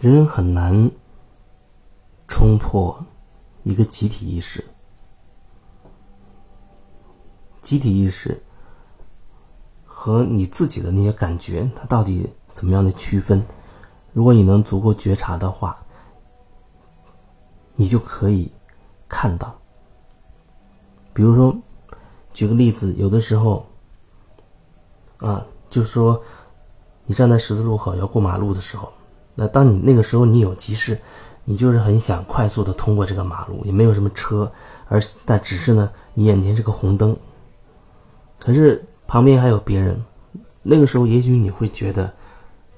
人很难冲破一个集体意识。集体意识和你自己的那些感觉，它到底怎么样的区分？如果你能足够觉察的话，你就可以看到。比如说，举个例子，有的时候，啊，就说，你站在十字路口要过马路的时候，那当你那个时候你有急事，你就是很想快速的通过这个马路，也没有什么车，而但只是呢，你眼前是个红灯，可是旁边还有别人，那个时候也许你会觉得，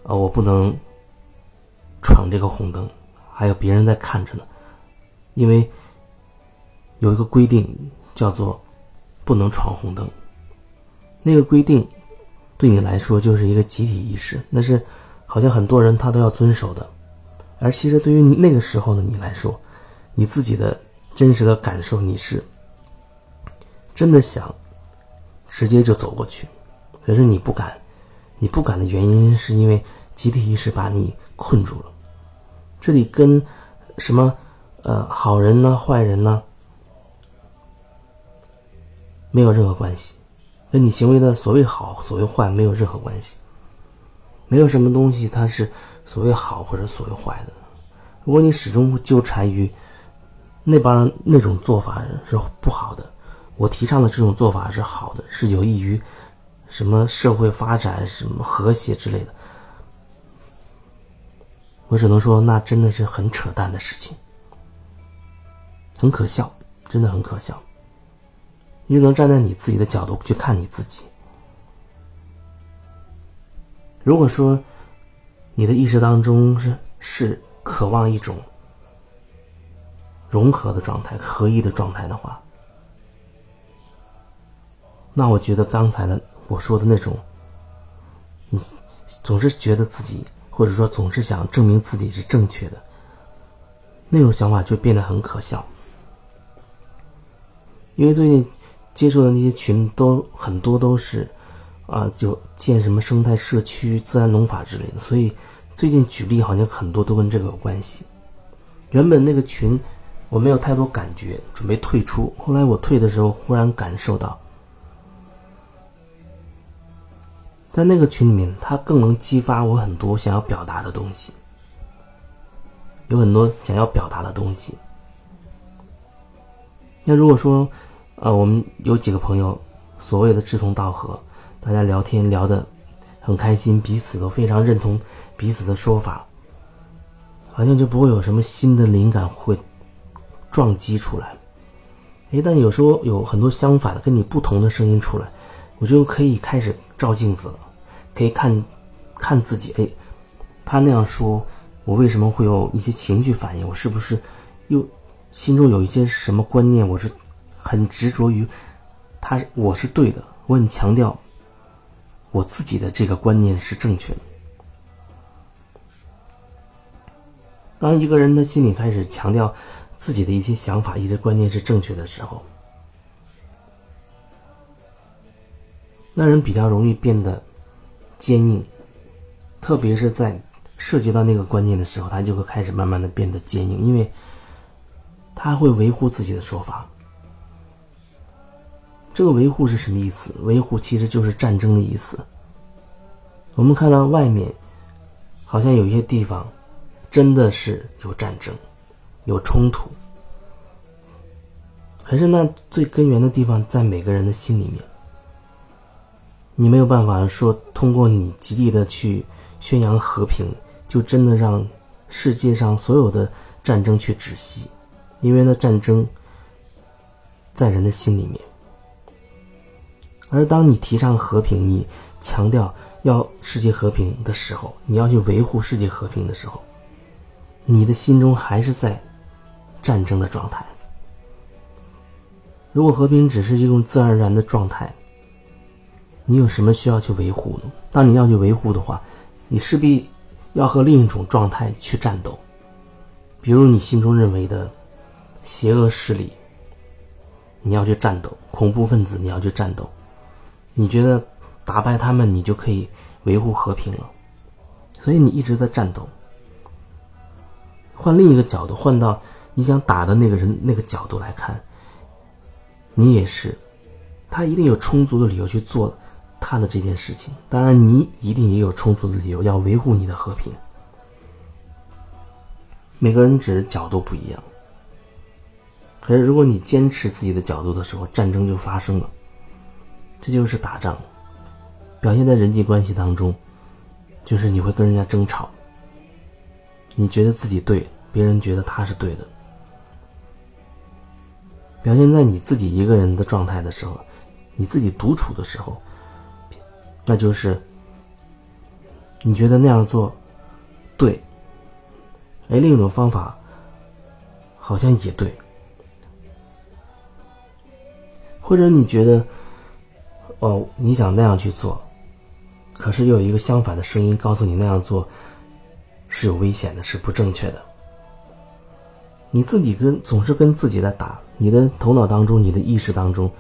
啊，我不能闯这个红灯，还有别人在看着呢，因为有一个规定。叫做不能闯红灯，那个规定对你来说就是一个集体意识，那是好像很多人他都要遵守的。而其实对于那个时候的你来说，你自己的真实的感受，你是真的想直接就走过去，可是你不敢。你不敢的原因是因为集体意识把你困住了。这里跟什么呃好人呢，坏人呢？没有任何关系，跟你行为的所谓好、所谓坏没有任何关系。没有什么东西它是所谓好或者所谓坏的。如果你始终纠缠于那帮那种做法是不好的，我提倡的这种做法是好的，是有益于什么社会发展、什么和谐之类的，我只能说那真的是很扯淡的事情，很可笑，真的很可笑。你只能站在你自己的角度去看你自己。如果说你的意识当中是是渴望一种融合的状态、合一的状态的话，那我觉得刚才的我说的那种，你总是觉得自己或者说总是想证明自己是正确的，那种想法就变得很可笑，因为最近。接触的那些群都很多都是，啊，就建什么生态社区、自然农法之类的。所以最近举例好像很多都跟这个有关系。原本那个群我没有太多感觉，准备退出。后来我退的时候，忽然感受到，在那个群里面，它更能激发我很多想要表达的东西，有很多想要表达的东西。那如果说，啊，我们有几个朋友，所谓的志同道合，大家聊天聊得很开心，彼此都非常认同彼此的说法，好像就不会有什么新的灵感会撞击出来。哎，但有时候有很多相反的、跟你不同的声音出来，我就可以开始照镜子了，可以看看自己。哎，他那样说，我为什么会有一些情绪反应？我是不是又心中有一些什么观念？我是。很执着于他，我是对的。我很强调我自己的这个观念是正确的。当一个人的心里开始强调自己的一些想法、一些观念是正确的时候，那人比较容易变得坚硬，特别是在涉及到那个观念的时候，他就会开始慢慢的变得坚硬，因为他会维护自己的说法。这个维护是什么意思？维护其实就是战争的意思。我们看到外面，好像有一些地方，真的是有战争，有冲突。可是那最根源的地方在每个人的心里面。你没有办法说通过你极力的去宣扬和平，就真的让世界上所有的战争去止息，因为那战争在人的心里面。而当你提倡和平，你强调要世界和平的时候，你要去维护世界和平的时候，你的心中还是在战争的状态。如果和平只是一种自然而然的状态，你有什么需要去维护呢？当你要去维护的话，你势必要和另一种状态去战斗，比如你心中认为的邪恶势力，你要去战斗；恐怖分子，你要去战斗。你觉得打败他们，你就可以维护和平了，所以你一直在战斗。换另一个角度，换到你想打的那个人那个角度来看，你也是，他一定有充足的理由去做他的这件事情。当然，你一定也有充足的理由要维护你的和平。每个人只是角度不一样。可是，如果你坚持自己的角度的时候，战争就发生了。这就是打仗，表现在人际关系当中，就是你会跟人家争吵。你觉得自己对，别人觉得他是对的。表现在你自己一个人的状态的时候，你自己独处的时候，那就是你觉得那样做对，哎，另一种方法好像也对。或者你觉得，哦，你想那样去做，可是又有一个相反的声音告诉你那样做是有危险的，是不正确的。你自己跟总是跟自己在打，你的头脑当中、你的意识当中，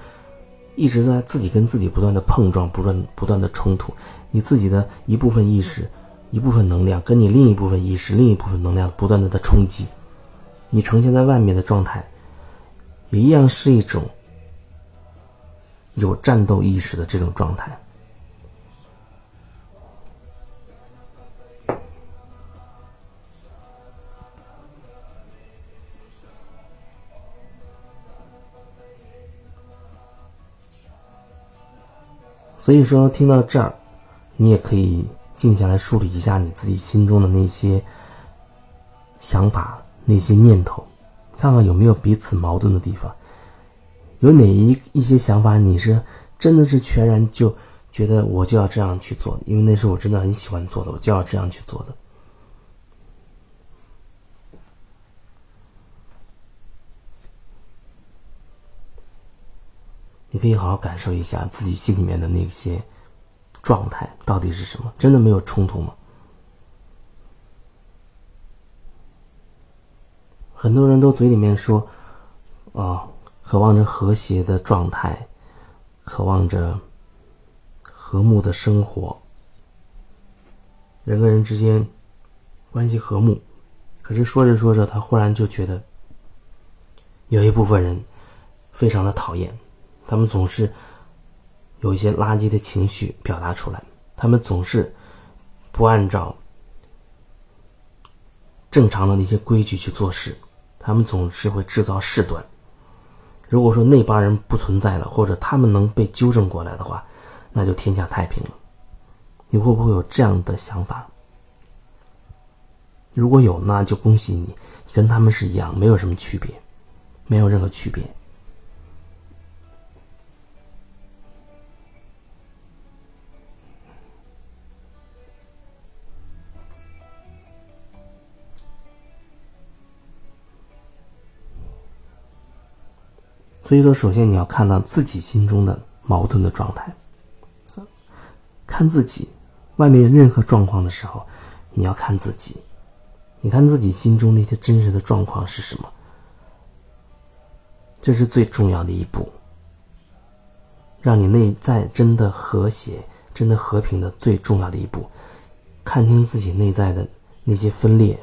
一直在自己跟自己不断的碰撞、不断不断的冲突。你自己的一部分意识、一部分能量，跟你另一部分意识、另一部分能量不断的在冲击。你呈现在外面的状态，也一样是一种。有战斗意识的这种状态，所以说，听到这儿，你也可以静下来梳理一下你自己心中的那些想法、那些念头，看看有没有彼此矛盾的地方。有哪一一些想法，你是真的是全然就觉得我就要这样去做，因为那是我真的很喜欢做的，我就要这样去做的。你可以好好感受一下自己心里面的那些状态到底是什么，真的没有冲突吗？很多人都嘴里面说，啊。渴望着和谐的状态，渴望着和睦的生活，人跟人之间关系和睦。可是说着说着，他忽然就觉得有一部分人非常的讨厌，他们总是有一些垃圾的情绪表达出来，他们总是不按照正常的那些规矩去做事，他们总是会制造事端。如果说那帮人不存在了，或者他们能被纠正过来的话，那就天下太平了。你会不会有这样的想法？如果有，那就恭喜你，你跟他们是一样，没有什么区别，没有任何区别。所以说，首先你要看到自己心中的矛盾的状态，看自己，外面任何状况的时候，你要看自己，你看自己心中那些真实的状况是什么，这是最重要的一步，让你内在真的和谐、真的和平的最重要的一步，看清自己内在的那些分裂、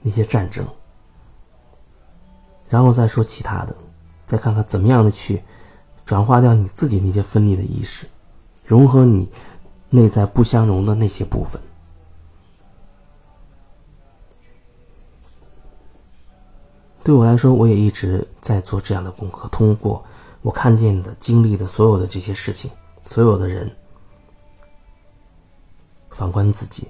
那些战争，然后再说其他的。再看看怎么样的去转化掉你自己那些分离的意识，融合你内在不相容的那些部分。对我来说，我也一直在做这样的功课。通过我看见的、经历的所有的这些事情，所有的人，反观自己，